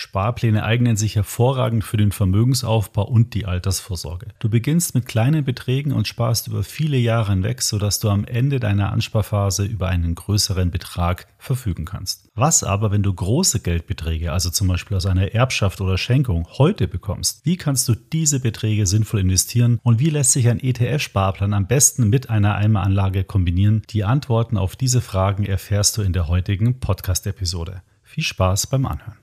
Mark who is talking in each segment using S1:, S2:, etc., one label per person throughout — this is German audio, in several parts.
S1: Sparpläne eignen sich hervorragend für den Vermögensaufbau und die Altersvorsorge. Du beginnst mit kleinen Beträgen und sparst über viele Jahre hinweg, sodass du am Ende deiner Ansparphase über einen größeren Betrag verfügen kannst. Was aber, wenn du große Geldbeträge, also zum Beispiel aus einer Erbschaft oder Schenkung, heute bekommst? Wie kannst du diese Beträge sinnvoll investieren und wie lässt sich ein ETF-Sparplan am besten mit einer Eimeranlage kombinieren? Die Antworten auf diese Fragen erfährst du in der heutigen Podcast-Episode. Viel Spaß beim Anhören.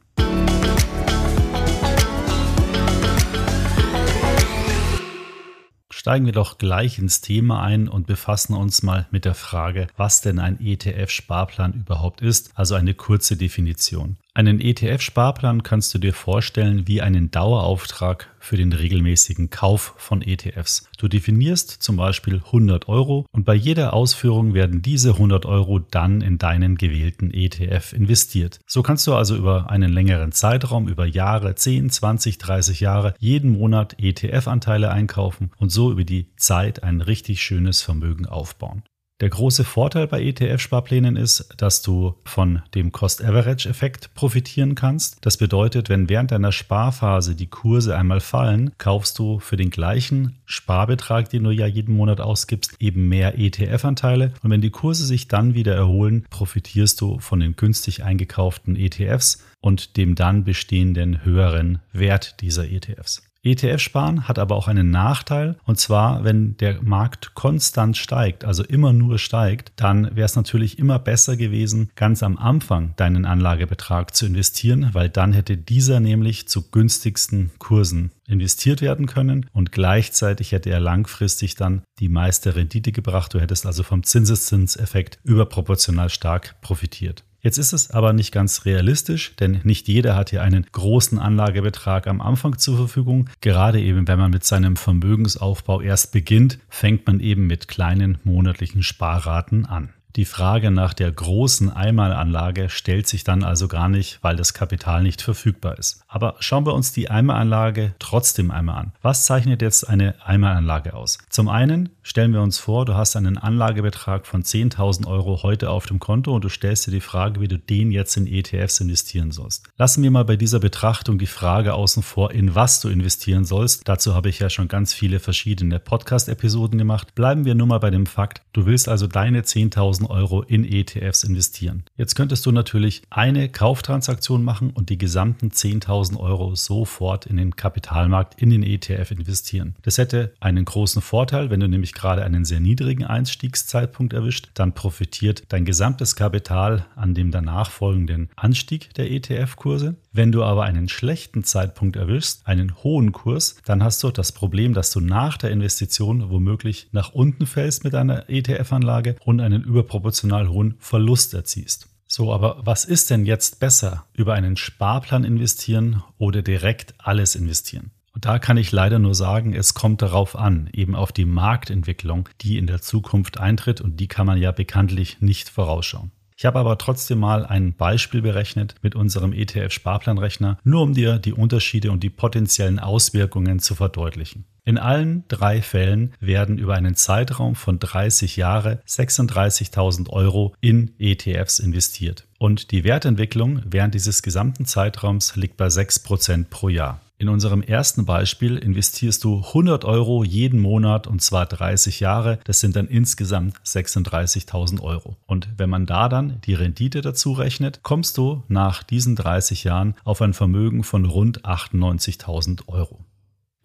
S1: Steigen wir doch gleich ins Thema ein und befassen uns mal mit der Frage, was denn ein ETF-Sparplan überhaupt ist, also eine kurze Definition. Einen ETF-Sparplan kannst du dir vorstellen wie einen Dauerauftrag für den regelmäßigen Kauf von ETFs. Du definierst zum Beispiel 100 Euro und bei jeder Ausführung werden diese 100 Euro dann in deinen gewählten ETF investiert. So kannst du also über einen längeren Zeitraum, über Jahre, 10, 20, 30 Jahre, jeden Monat ETF-Anteile einkaufen und so über die Zeit ein richtig schönes Vermögen aufbauen. Der große Vorteil bei ETF-Sparplänen ist, dass du von dem Cost-Average-Effekt profitieren kannst. Das bedeutet, wenn während deiner Sparphase die Kurse einmal fallen, kaufst du für den gleichen Sparbetrag, den du ja jeden Monat ausgibst, eben mehr ETF-Anteile. Und wenn die Kurse sich dann wieder erholen, profitierst du von den günstig eingekauften ETFs und dem dann bestehenden höheren Wert dieser ETFs. ETF-Sparen hat aber auch einen Nachteil, und zwar, wenn der Markt konstant steigt, also immer nur steigt, dann wäre es natürlich immer besser gewesen, ganz am Anfang deinen Anlagebetrag zu investieren, weil dann hätte dieser nämlich zu günstigsten Kursen investiert werden können und gleichzeitig hätte er langfristig dann die meiste Rendite gebracht. Du hättest also vom Zinseszinseffekt überproportional stark profitiert. Jetzt ist es aber nicht ganz realistisch, denn nicht jeder hat hier einen großen Anlagebetrag am Anfang zur Verfügung. Gerade eben, wenn man mit seinem Vermögensaufbau erst beginnt, fängt man eben mit kleinen monatlichen Sparraten an. Die Frage nach der großen Einmalanlage stellt sich dann also gar nicht, weil das Kapital nicht verfügbar ist. Aber schauen wir uns die Einmalanlage trotzdem einmal an. Was zeichnet jetzt eine Einmalanlage aus? Zum einen stellen wir uns vor, du hast einen Anlagebetrag von 10.000 Euro heute auf dem Konto und du stellst dir die Frage, wie du den jetzt in ETFs investieren sollst. Lassen wir mal bei dieser Betrachtung die Frage außen vor, in was du investieren sollst. Dazu habe ich ja schon ganz viele verschiedene Podcast-Episoden gemacht. Bleiben wir nur mal bei dem Fakt, du willst also deine 10.000 Euro in ETFs investieren. Jetzt könntest du natürlich eine Kauftransaktion machen und die gesamten 10.000 Euro sofort in den Kapitalmarkt, in den ETF investieren. Das hätte einen großen Vorteil, wenn du nämlich gerade einen sehr niedrigen Einstiegszeitpunkt erwischt, dann profitiert dein gesamtes Kapital an dem danach folgenden Anstieg der ETF-Kurse. Wenn du aber einen schlechten Zeitpunkt erwischst, einen hohen Kurs, dann hast du das Problem, dass du nach der Investition womöglich nach unten fällst mit einer ETF-Anlage und einen überproportional hohen Verlust erziehst. So, aber was ist denn jetzt besser? Über einen Sparplan investieren oder direkt alles investieren? Und da kann ich leider nur sagen, es kommt darauf an, eben auf die Marktentwicklung, die in der Zukunft eintritt und die kann man ja bekanntlich nicht vorausschauen. Ich habe aber trotzdem mal ein Beispiel berechnet mit unserem ETF-Sparplanrechner, nur um dir die Unterschiede und die potenziellen Auswirkungen zu verdeutlichen. In allen drei Fällen werden über einen Zeitraum von 30 Jahre 36.000 Euro in ETFs investiert. Und die Wertentwicklung während dieses gesamten Zeitraums liegt bei 6% pro Jahr. In unserem ersten Beispiel investierst du 100 Euro jeden Monat und zwar 30 Jahre. Das sind dann insgesamt 36.000 Euro. Und wenn man da dann die Rendite dazu rechnet, kommst du nach diesen 30 Jahren auf ein Vermögen von rund 98.000 Euro.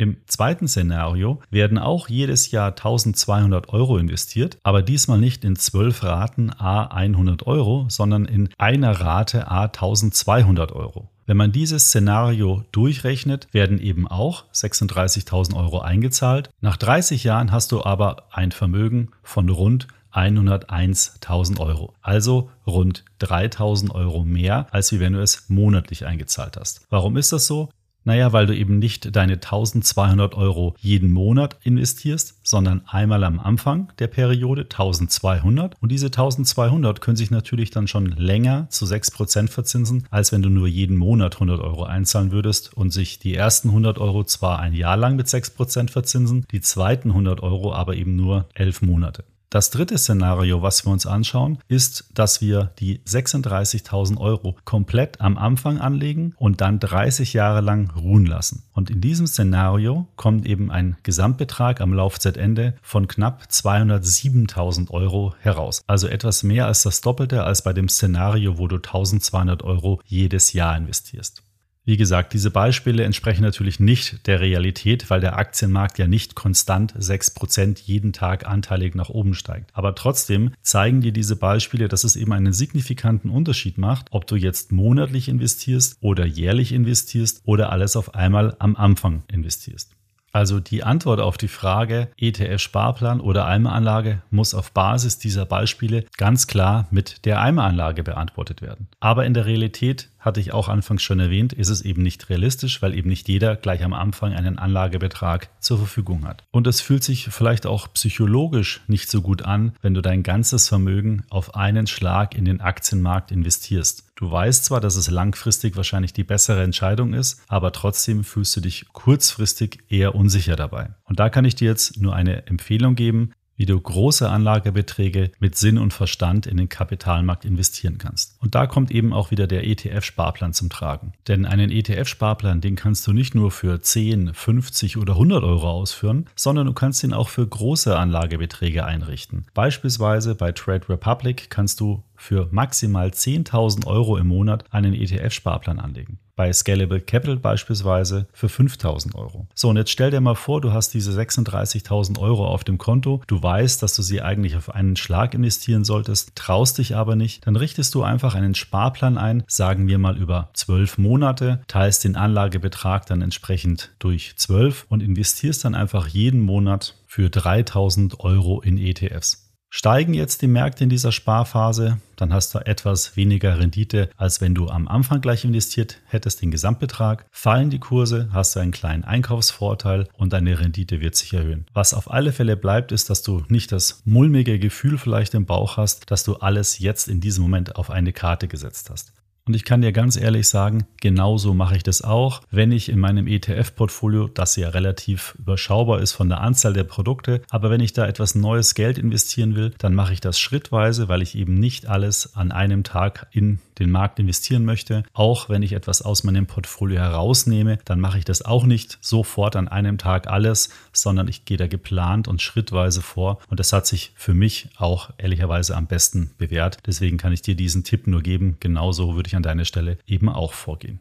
S1: Im zweiten Szenario werden auch jedes Jahr 1200 Euro investiert, aber diesmal nicht in 12 Raten a 100 Euro, sondern in einer Rate a 1200 Euro. Wenn man dieses Szenario durchrechnet, werden eben auch 36.000 Euro eingezahlt. Nach 30 Jahren hast du aber ein Vermögen von rund 101.000 Euro. Also rund 3.000 Euro mehr, als wie wenn du es monatlich eingezahlt hast. Warum ist das so? Naja, weil du eben nicht deine 1200 Euro jeden Monat investierst, sondern einmal am Anfang der Periode 1200. Und diese 1200 können sich natürlich dann schon länger zu 6% verzinsen, als wenn du nur jeden Monat 100 Euro einzahlen würdest und sich die ersten 100 Euro zwar ein Jahr lang mit 6% verzinsen, die zweiten 100 Euro aber eben nur 11 Monate. Das dritte Szenario, was wir uns anschauen, ist, dass wir die 36.000 Euro komplett am Anfang anlegen und dann 30 Jahre lang ruhen lassen. Und in diesem Szenario kommt eben ein Gesamtbetrag am Laufzeitende von knapp 207.000 Euro heraus. Also etwas mehr als das Doppelte als bei dem Szenario, wo du 1.200 Euro jedes Jahr investierst. Wie gesagt, diese Beispiele entsprechen natürlich nicht der Realität, weil der Aktienmarkt ja nicht konstant 6% jeden Tag anteilig nach oben steigt. Aber trotzdem zeigen dir diese Beispiele, dass es eben einen signifikanten Unterschied macht, ob du jetzt monatlich investierst oder jährlich investierst oder alles auf einmal am Anfang investierst. Also die Antwort auf die Frage ETF-Sparplan oder Eimeranlage muss auf Basis dieser Beispiele ganz klar mit der Eimeranlage beantwortet werden. Aber in der Realität, hatte ich auch anfangs schon erwähnt, ist es eben nicht realistisch, weil eben nicht jeder gleich am Anfang einen Anlagebetrag zur Verfügung hat. Und es fühlt sich vielleicht auch psychologisch nicht so gut an, wenn du dein ganzes Vermögen auf einen Schlag in den Aktienmarkt investierst. Du weißt zwar, dass es langfristig wahrscheinlich die bessere Entscheidung ist, aber trotzdem fühlst du dich kurzfristig eher unsicher dabei. Und da kann ich dir jetzt nur eine Empfehlung geben, wie du große Anlagebeträge mit Sinn und Verstand in den Kapitalmarkt investieren kannst. Und da kommt eben auch wieder der ETF-Sparplan zum Tragen. Denn einen ETF-Sparplan, den kannst du nicht nur für 10, 50 oder 100 Euro ausführen, sondern du kannst ihn auch für große Anlagebeträge einrichten. Beispielsweise bei Trade Republic kannst du für maximal 10.000 Euro im Monat einen ETF-Sparplan anlegen. Bei Scalable Capital beispielsweise für 5000 Euro. So, und jetzt stell dir mal vor, du hast diese 36.000 Euro auf dem Konto. Du weißt, dass du sie eigentlich auf einen Schlag investieren solltest, traust dich aber nicht. Dann richtest du einfach einen Sparplan ein, sagen wir mal über 12 Monate, teilst den Anlagebetrag dann entsprechend durch 12 und investierst dann einfach jeden Monat für 3000 Euro in ETFs. Steigen jetzt die Märkte in dieser Sparphase, dann hast du etwas weniger Rendite, als wenn du am Anfang gleich investiert hättest, den Gesamtbetrag. Fallen die Kurse, hast du einen kleinen Einkaufsvorteil und deine Rendite wird sich erhöhen. Was auf alle Fälle bleibt, ist, dass du nicht das mulmige Gefühl vielleicht im Bauch hast, dass du alles jetzt in diesem Moment auf eine Karte gesetzt hast. Und ich kann dir ganz ehrlich sagen, genauso mache ich das auch, wenn ich in meinem ETF-Portfolio, das ja relativ überschaubar ist von der Anzahl der Produkte, aber wenn ich da etwas neues Geld investieren will, dann mache ich das schrittweise, weil ich eben nicht alles an einem Tag in den Markt investieren möchte. Auch wenn ich etwas aus meinem Portfolio herausnehme, dann mache ich das auch nicht sofort an einem Tag alles, sondern ich gehe da geplant und schrittweise vor. Und das hat sich für mich auch ehrlicherweise am besten bewährt. Deswegen kann ich dir diesen Tipp nur geben. Genauso würde ich an deiner Stelle eben auch vorgehen.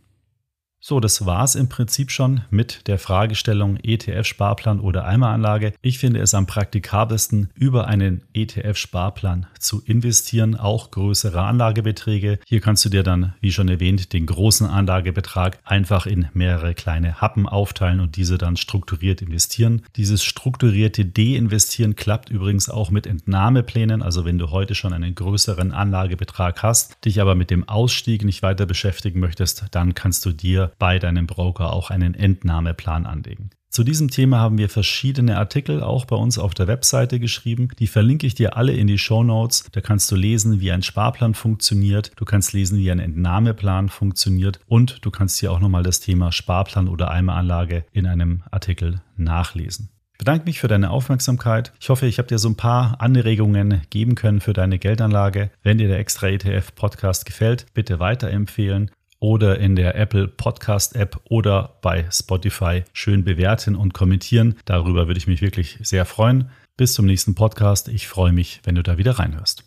S1: So, das war's im Prinzip schon mit der Fragestellung ETF-Sparplan oder Eimeranlage. Ich finde es am praktikabelsten, über einen ETF-Sparplan zu investieren, auch größere Anlagebeträge. Hier kannst du dir dann, wie schon erwähnt, den großen Anlagebetrag einfach in mehrere kleine Happen aufteilen und diese dann strukturiert investieren. Dieses strukturierte Deinvestieren klappt übrigens auch mit Entnahmeplänen. Also wenn du heute schon einen größeren Anlagebetrag hast, dich aber mit dem Ausstieg nicht weiter beschäftigen möchtest, dann kannst du dir bei deinem Broker auch einen Entnahmeplan anlegen. Zu diesem Thema haben wir verschiedene Artikel auch bei uns auf der Webseite geschrieben. Die verlinke ich dir alle in die Show Notes. Da kannst du lesen, wie ein Sparplan funktioniert. Du kannst lesen, wie ein Entnahmeplan funktioniert. Und du kannst hier auch nochmal das Thema Sparplan oder Eimeranlage in einem Artikel nachlesen. Ich bedanke mich für deine Aufmerksamkeit. Ich hoffe, ich habe dir so ein paar Anregungen geben können für deine Geldanlage. Wenn dir der Extra ETF Podcast gefällt, bitte weiterempfehlen oder in der Apple Podcast App oder bei Spotify schön bewerten und kommentieren. Darüber würde ich mich wirklich sehr freuen. Bis zum nächsten Podcast. Ich freue mich, wenn du da wieder reinhörst.